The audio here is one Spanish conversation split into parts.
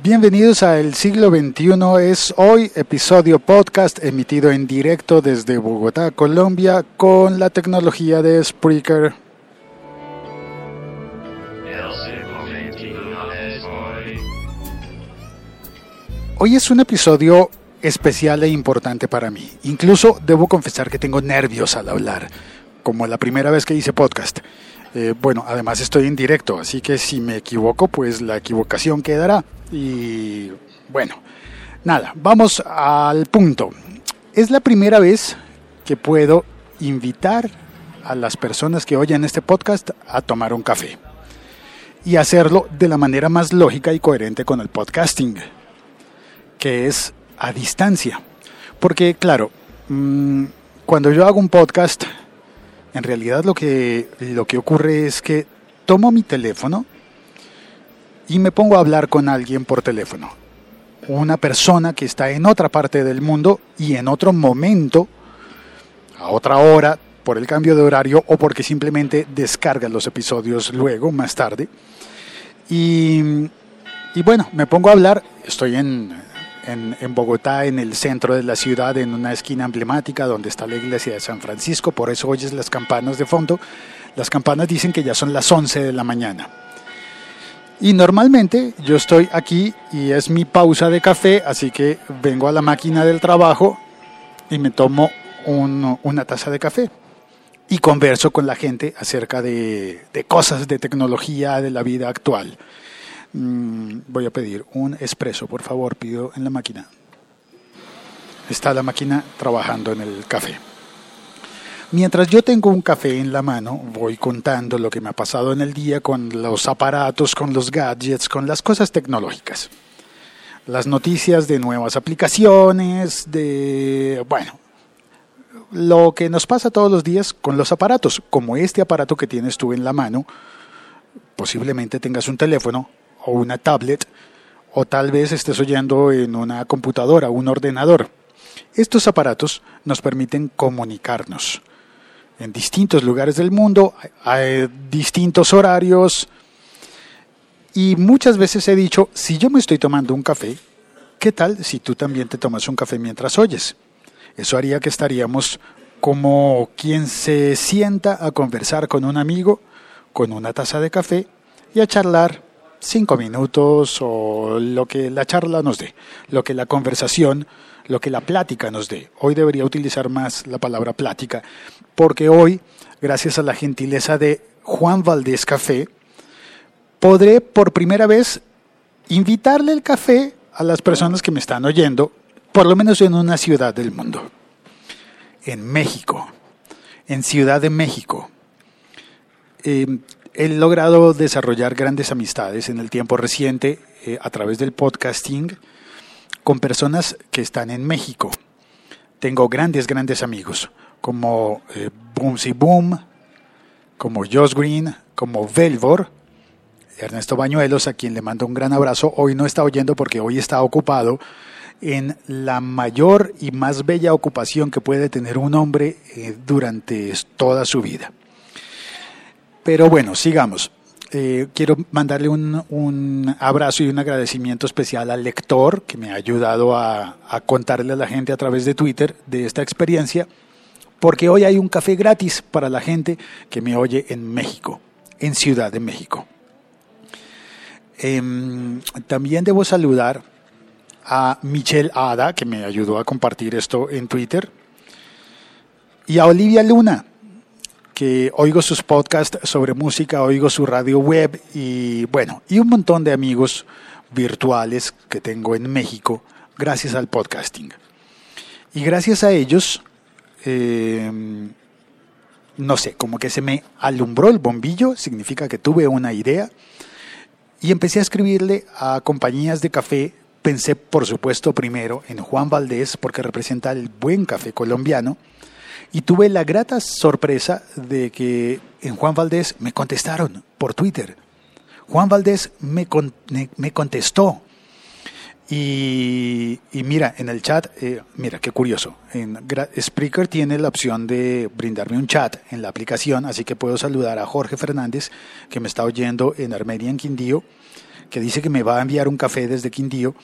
Bienvenidos a El Siglo XXI. Es hoy episodio podcast emitido en directo desde Bogotá, Colombia, con la tecnología de Spreaker. Hoy es un episodio especial e importante para mí. Incluso debo confesar que tengo nervios al hablar, como la primera vez que hice podcast. Eh, bueno, además estoy en directo, así que si me equivoco, pues la equivocación quedará. Y bueno, nada, vamos al punto. Es la primera vez que puedo invitar a las personas que oyen este podcast a tomar un café y hacerlo de la manera más lógica y coherente con el podcasting, que es a distancia. Porque claro, mm, cuando yo hago un podcast, en realidad lo que, lo que ocurre es que tomo mi teléfono y me pongo a hablar con alguien por teléfono. Una persona que está en otra parte del mundo y en otro momento, a otra hora, por el cambio de horario o porque simplemente descarga los episodios luego, más tarde. Y, y bueno, me pongo a hablar, estoy en, en, Bogotá, en el centro de la ciudad, en una esquina emblemática donde está la iglesia de San Francisco, por eso oyes las campanas de fondo. Las campanas dicen que ya son las 11 de la mañana. Y normalmente yo estoy aquí y es mi pausa de café, así que vengo a la máquina del trabajo y me tomo una taza de café y converso con la gente acerca de, cosas de tecnología de la vida actual. Mm, voy a pedir un expreso, por favor, pido en la máquina. Está la máquina trabajando en el café. Mientras yo tengo un café en la mano, voy contando lo que me ha pasado en el día con los aparatos, con los gadgets, con las cosas tecnológicas. Las noticias de nuevas aplicaciones, de, bueno, lo que nos pasa todos los días con los aparatos, como este aparato que tienes tú en la mano, posiblemente tengas un teléfono o una tablet o tal vez estés oyendo en una computadora, un ordenador. Estos aparatos nos permiten comunicarnos en distintos lugares del mundo, a distintos horarios. Y muchas veces he dicho, si yo me estoy tomando un café, ¿qué tal si tú también te tomas un café mientras oyes? Eso haría que estaríamos como quien se sienta a conversar con un amigo con una taza de café y a charlar cinco minutos o lo que la charla nos dé, lo que la conversación, lo que la plática nos dé. Hoy debería utilizar más la palabra plática, porque hoy, gracias a la gentileza de Juan Valdés Café, podré por primera vez invitarle el café a las personas que me están oyendo, por lo menos en una ciudad del mundo, en México, en Ciudad de México. Eh, he logrado desarrollar grandes amistades en el tiempo reciente eh, a través del podcasting con personas que están en México. Tengo grandes, grandes amigos como eh, Boomsy Boom, como Josh Green, como Velvor, Ernesto Bañuelos, a quien le mando un gran abrazo. Hoy no está oyendo porque hoy está ocupado en la mayor y más bella ocupación que puede tener un hombre eh, durante toda su vida. Pero bueno, sigamos. Eh, quiero mandarle un, abrazo y un agradecimiento especial al lector que me ha ayudado a, contarle a la gente a través de Twitter de esta experiencia, porque hoy hay un café gratis para la gente que me oye en México, en Ciudad de México. Em, también debo saludar a Michelle Ada, que me ayudó a compartir esto en Twitter, y a Olivia Luna, que oigo sus podcasts sobre música, oigo su radio web y bueno, y un montón de amigos virtuales que tengo en México gracias al podcasting. Y gracias a ellos, eh, no sé, como que se me alumbró el bombillo, significa que tuve una idea y empecé a escribirle a compañías de café. Pensé, por supuesto, primero en Juan Valdés, porque representa el buen café colombiano y tuve la grata sorpresa de que en Juan Valdés me contestaron por Twitter. Juan Valdés me, me contestó. Y, mira, en el chat, eh, mira, qué curioso. En Spreaker tiene la opción de brindarme un chat en la aplicación, así que puedo saludar a Jorge Fernández, que me está oyendo en Armenia, en Quindío, que dice que me va a enviar un café desde Quindío.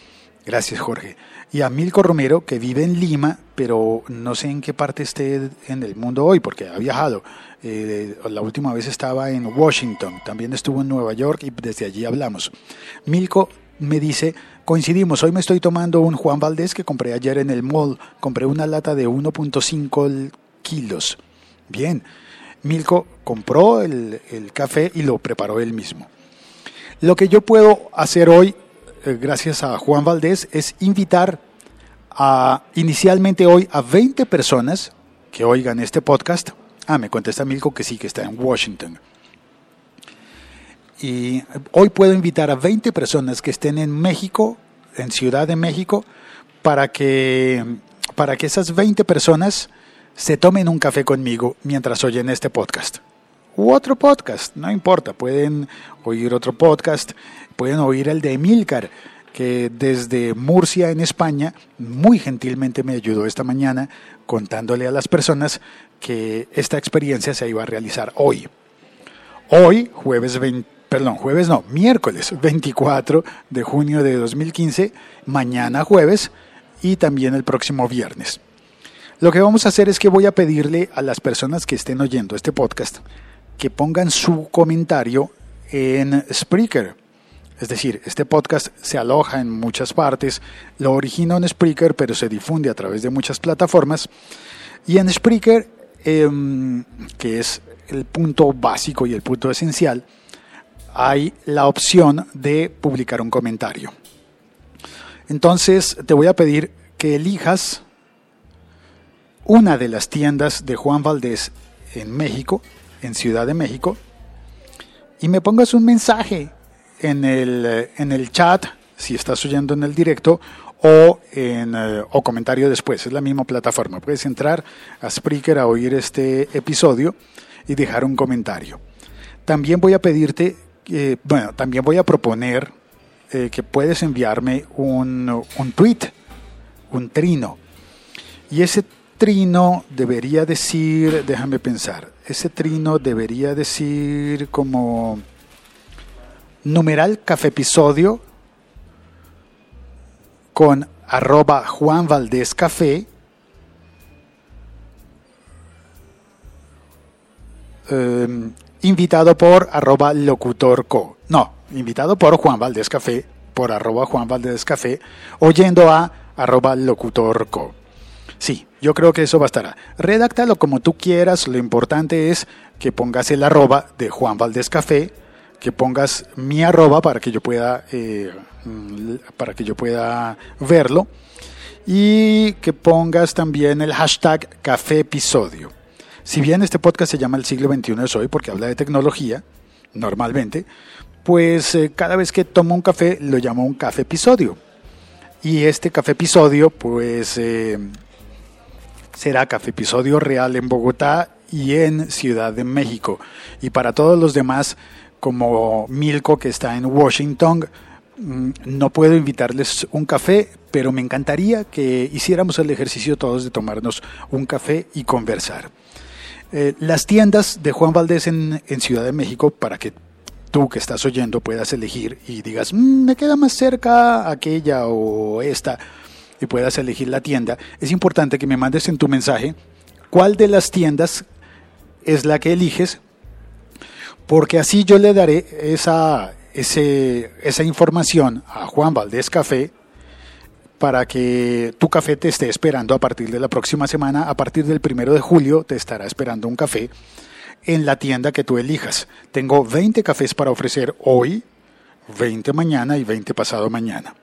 Gracias, Jorge. Y a Milko Romero, que vive en Lima, pero no sé en qué parte esté en el mundo hoy, porque ha viajado. Eh, la última vez estaba en Washington, también estuvo en Nueva York y desde allí hablamos. Milko me dice, coincidimos, hoy me estoy tomando un Juan Valdés que compré ayer en el mall, compré una lata de 1.5 kilos. Bien, Milko compró el, el café y lo preparó él mismo. Lo que yo puedo hacer hoy, gracias a Juan Valdés, es invitar a, inicialmente hoy a 20 personas que oigan este podcast. Ah, me contesta Milko que sí, que está en Washington. Y hoy puedo invitar a 20 personas que estén en México, en Ciudad de México, para que, para que esas 20 personas se tomen un café conmigo mientras oyen este podcast u otro podcast, no importa, pueden oír otro podcast, pueden oír el de Emilcar, que desde Murcia en España muy gentilmente me ayudó esta mañana contándole a las personas que esta experiencia se iba a realizar hoy. Hoy, jueves 20, perdón, jueves no, miércoles 24 de junio de 2015, mañana jueves y también el próximo viernes. Lo que vamos a hacer es que voy a pedirle a las personas que estén oyendo este podcast que pongan su comentario en Spreaker. Es decir, este podcast se aloja en muchas partes, lo origina en Spreaker, pero se difunde a través de muchas plataformas. Y en Spreaker, em, que es el punto básico y el punto esencial, hay la opción de publicar un comentario. Entonces, te voy a pedir que elijas una de las tiendas de Juan Valdés en México en Ciudad de México y me pongas un mensaje en el, en el chat, si estás oyendo en el directo, o, en, eh, o comentario después. Es la misma plataforma. Puedes entrar a Spreaker a oír este episodio y dejar un comentario. También voy a pedirte, bueno, también voy a proponer eh, que puedes enviarme un, un tweet, un trino. Y ese trino debería decir, déjame pensar, ese trino debería decir como numeral café episodio con arroba Juan Valdés Café. Em, invitado por arroba locutorco. No, invitado por Juan Valdés Café, por arroba Juan Valdés Café, oyendo a arroba locutorco. Sí, yo creo que eso bastará. Redáctalo como tú quieras, lo importante es que pongas el arroba de Juan Valdés Café, que pongas mi arroba para que yo pueda, eh, mm, para que yo pueda verlo y que pongas también el hashtag café episodio. Si bien este podcast se llama El siglo XXI es hoy porque habla de tecnología, normalmente, pues eh, cada vez que tomo un café lo llamo un café episodio. Y este café episodio, pues eh, será Café Episodio Real en Bogotá y en Ciudad de México. Y para todos los demás, como Milko que está en Washington, mm, no puedo invitarles un café, pero me encantaría que hiciéramos el ejercicio todos de tomarnos un café y conversar. Eh, las tiendas de Juan Valdés en, Ciudad de México, para que tú que estás oyendo puedas elegir y digas, mm, me queda más cerca aquella o esta y puedas elegir la tienda, es importante que me mandes en tu mensaje cuál de las tiendas es la que eliges, porque así yo le daré esa, esa información a Juan Valdés Café para que tu café te esté esperando a partir de la próxima semana, a partir del primero de julio te estará esperando un café en la tienda que tú elijas. Tengo 20 cafés para ofrecer hoy, 20 mañana y 20 pasado mañana.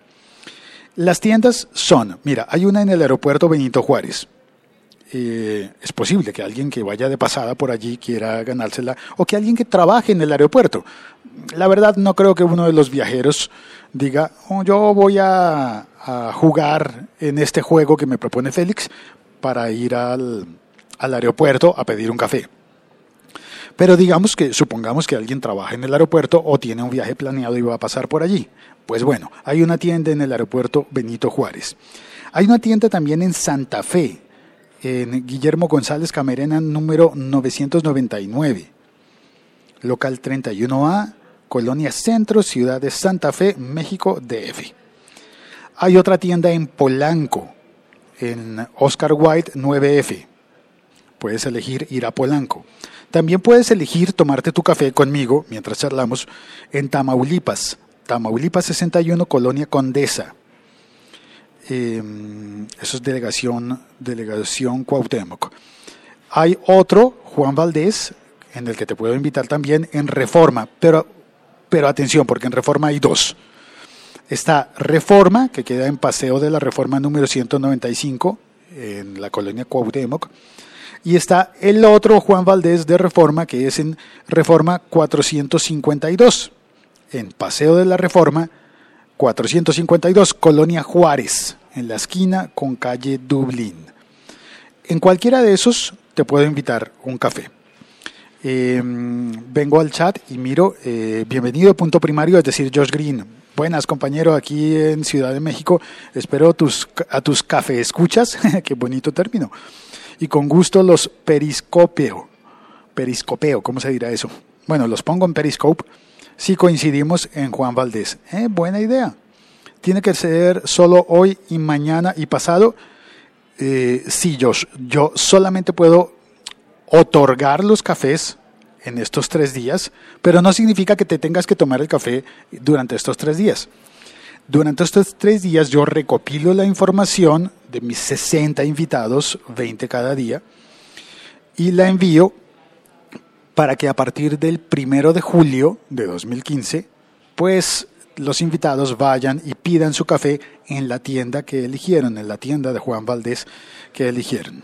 Las tiendas son, mira, hay una en el aeropuerto Benito Juárez. Eh, es posible que alguien que vaya de pasada por allí quiera ganársela o que alguien que trabaje en el aeropuerto. La verdad no creo que uno de los viajeros diga, oh, yo voy a, jugar en este juego que me propone Félix para ir al, al aeropuerto a pedir un café. Pero digamos que supongamos que alguien trabaja en el aeropuerto o tiene un viaje planeado y va a pasar por allí. Pues bueno, hay una tienda en el aeropuerto Benito Juárez. Hay una tienda también en Santa Fe, en Guillermo González Camerena número 999, local 31A, Colonia Centro, Ciudad de Santa Fe, México, DF. Hay otra tienda en Polanco, en Oscar White 9F. Puedes elegir ir a Polanco. También puedes elegir tomarte tu café conmigo mientras charlamos en Tamaulipas, Tamaulipas 61, Colonia Condesa. Em, eso es delegación, delegación Cuauhtémoc. Hay otro, Juan Valdés, en el que te puedo invitar también en Reforma, pero, pero atención, porque en Reforma hay dos. Está Reforma, que queda en Paseo de la Reforma número 195, en la colonia Cuauhtémoc, y está el otro Juan Valdés de Reforma, que es en Reforma 452, en Paseo de la Reforma 452, Colonia Juárez, en la esquina con calle Dublín. En cualquiera de esos te puedo invitar un café. Em, vengo al chat y miro, eh, bienvenido punto primario, es decir, Josh Green. Buenas, compañero, aquí en Ciudad de México. Espero tus, a tus café escuchas, qué bonito término. Y con gusto los periscopeo. Periscopeo, ¿cómo se dirá eso? Bueno, los pongo en Periscope si coincidimos en Juan Valdés. Eh, buena idea. Tiene que ser solo hoy y mañana y pasado. Eh, sí, yo solamente puedo otorgar los cafés en estos tres días, pero no significa que te tengas que tomar el café durante estos tres días. Durante estos tres días yo recopilo la información de mis 60 invitados, 20 cada día, y la envío para que a partir del primero de julio de 2015, pues los invitados vayan y pidan su café en la tienda que eligieron, en la tienda de Juan Valdés que eligieron.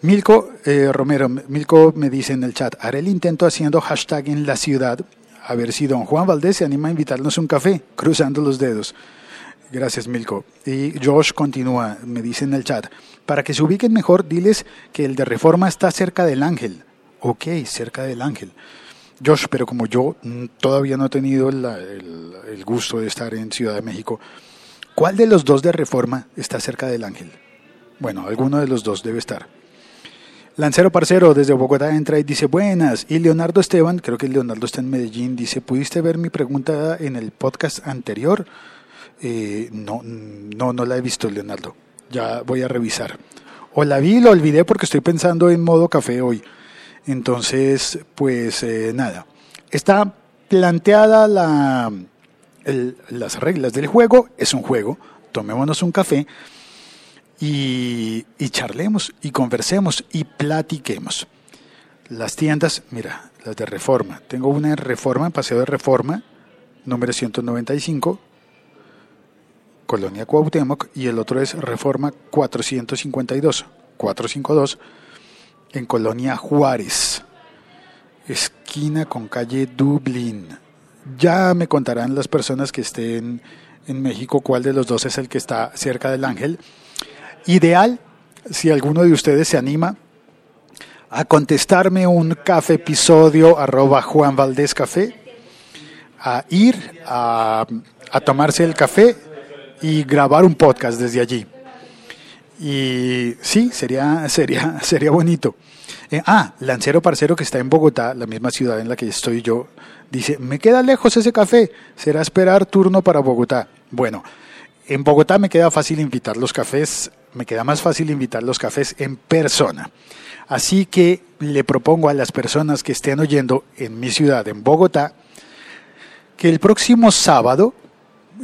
Milko eh, Romero, Milko me dice en el chat, haré el intento haciendo hashtag en la ciudad, a ver si don Juan Valdés se anima a invitarnos un café, cruzando los dedos. Gracias, Milko. Y Josh continúa, me dice en el chat, para que se ubiquen mejor, diles que el de Reforma está cerca del Ángel. Ok, cerca del Ángel. Josh, pero como yo todavía no he tenido el, el gusto de estar en Ciudad de México, ¿cuál de los dos de Reforma está cerca del Ángel? Bueno, alguno de los dos debe estar. Lancero Parcero desde Bogotá entra y dice buenas. Y Leonardo Esteban, creo que Leonardo está en Medellín, dice, ¿pudiste ver mi pregunta en el podcast anterior? Eh, no, no, no la he visto, Leonardo. Ya voy a revisar. O la vi y lo olvidé porque estoy pensando en modo café hoy. Entonces, pues eh, nada. Está planteada la, las reglas del juego. Es un juego. Tomémonos un café y, charlemos y conversemos y platiquemos. Las tiendas, mira, las de Reforma. Tengo una en Reforma, Paseo de Reforma, número 195, Colonia Cuauhtémoc, y el otro es Reforma 452, 452, en Colonia Juárez, esquina con calle Dublín. Ya me contarán las personas que estén en México cuál de los dos es el que está cerca del Ángel Ideal, si alguno de ustedes se anima a contestarme un café episodio arroba Juan Valdés Café, a ir a, tomarse el café y grabar un podcast desde allí. Y sí, sería, sería, sería bonito. Eh, ah, Lancero Parcero, que está en Bogotá, la misma ciudad en la que estoy yo, dice, me queda lejos ese café, será esperar turno para Bogotá. Bueno, en Bogotá me queda fácil invitar los cafés me queda más fácil invitar los cafés en persona. Así que le propongo a las personas que estén oyendo en mi ciudad, en Bogotá, que el próximo sábado,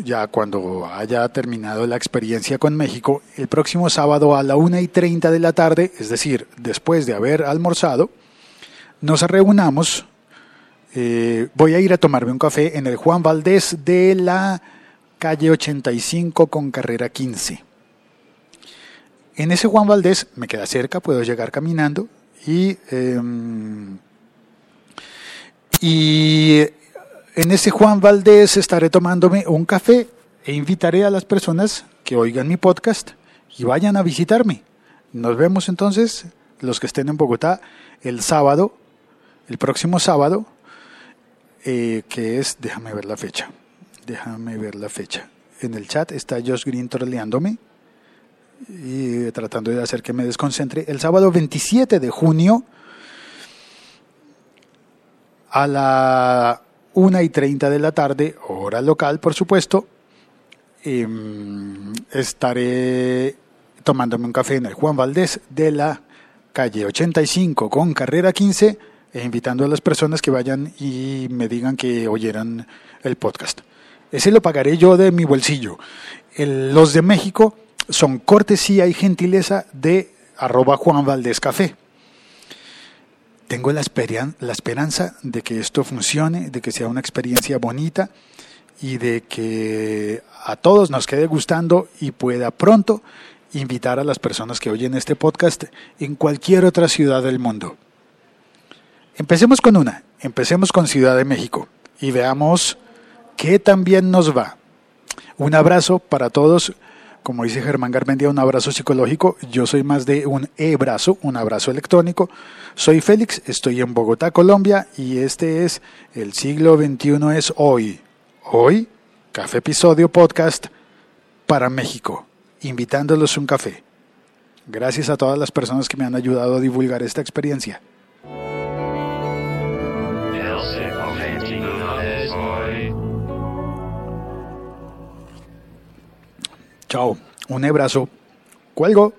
ya cuando haya terminado la experiencia con México, el próximo sábado a la 1 y 30 de la tarde, es decir, después de haber almorzado, nos reunamos. Eh, voy a ir a tomarme un café en el Juan Valdés de la calle 85 con carrera 15. En ese Juan Valdés me queda cerca, puedo llegar caminando y, em, y en ese Juan Valdés estaré tomándome un café e invitaré a las personas que oigan mi podcast y vayan a visitarme. Nos vemos entonces, los que estén en Bogotá, el sábado, el próximo sábado, eh, que es, déjame ver la fecha, déjame ver la fecha. En el chat está Josh Green troleándome y tratando de hacer que me desconcentre. El sábado 27 de junio a la 1 y 30 de la tarde, hora local, por supuesto, em, estaré tomándome un café en el Juan Valdés de la calle 85 con carrera 15 e invitando a las personas que vayan y me digan que oyeran el podcast. Ese lo pagaré yo de mi bolsillo. los de México son cortesía y gentileza de arroba Juan Valdés Café. Tengo la, la esperanza de que esto funcione, de que sea una experiencia bonita y de que a todos nos quede gustando y pueda pronto invitar a las personas que oyen este podcast en cualquier otra ciudad del mundo. Empecemos con una, empecemos con Ciudad de México y veamos qué también nos va. Un abrazo para todos, como dice Germán Garmendia, un abrazo psicológico. Yo soy más de un e-brazo, un abrazo electrónico. Soy Félix, estoy en Bogotá, Colombia y este es El siglo XXI es hoy. Hoy, Café Episodio Podcast para México invitándolos un café. Gracias a todas las personas que me han ayudado a divulgar esta experiencia. Chao, un abrazo. Cuelgo.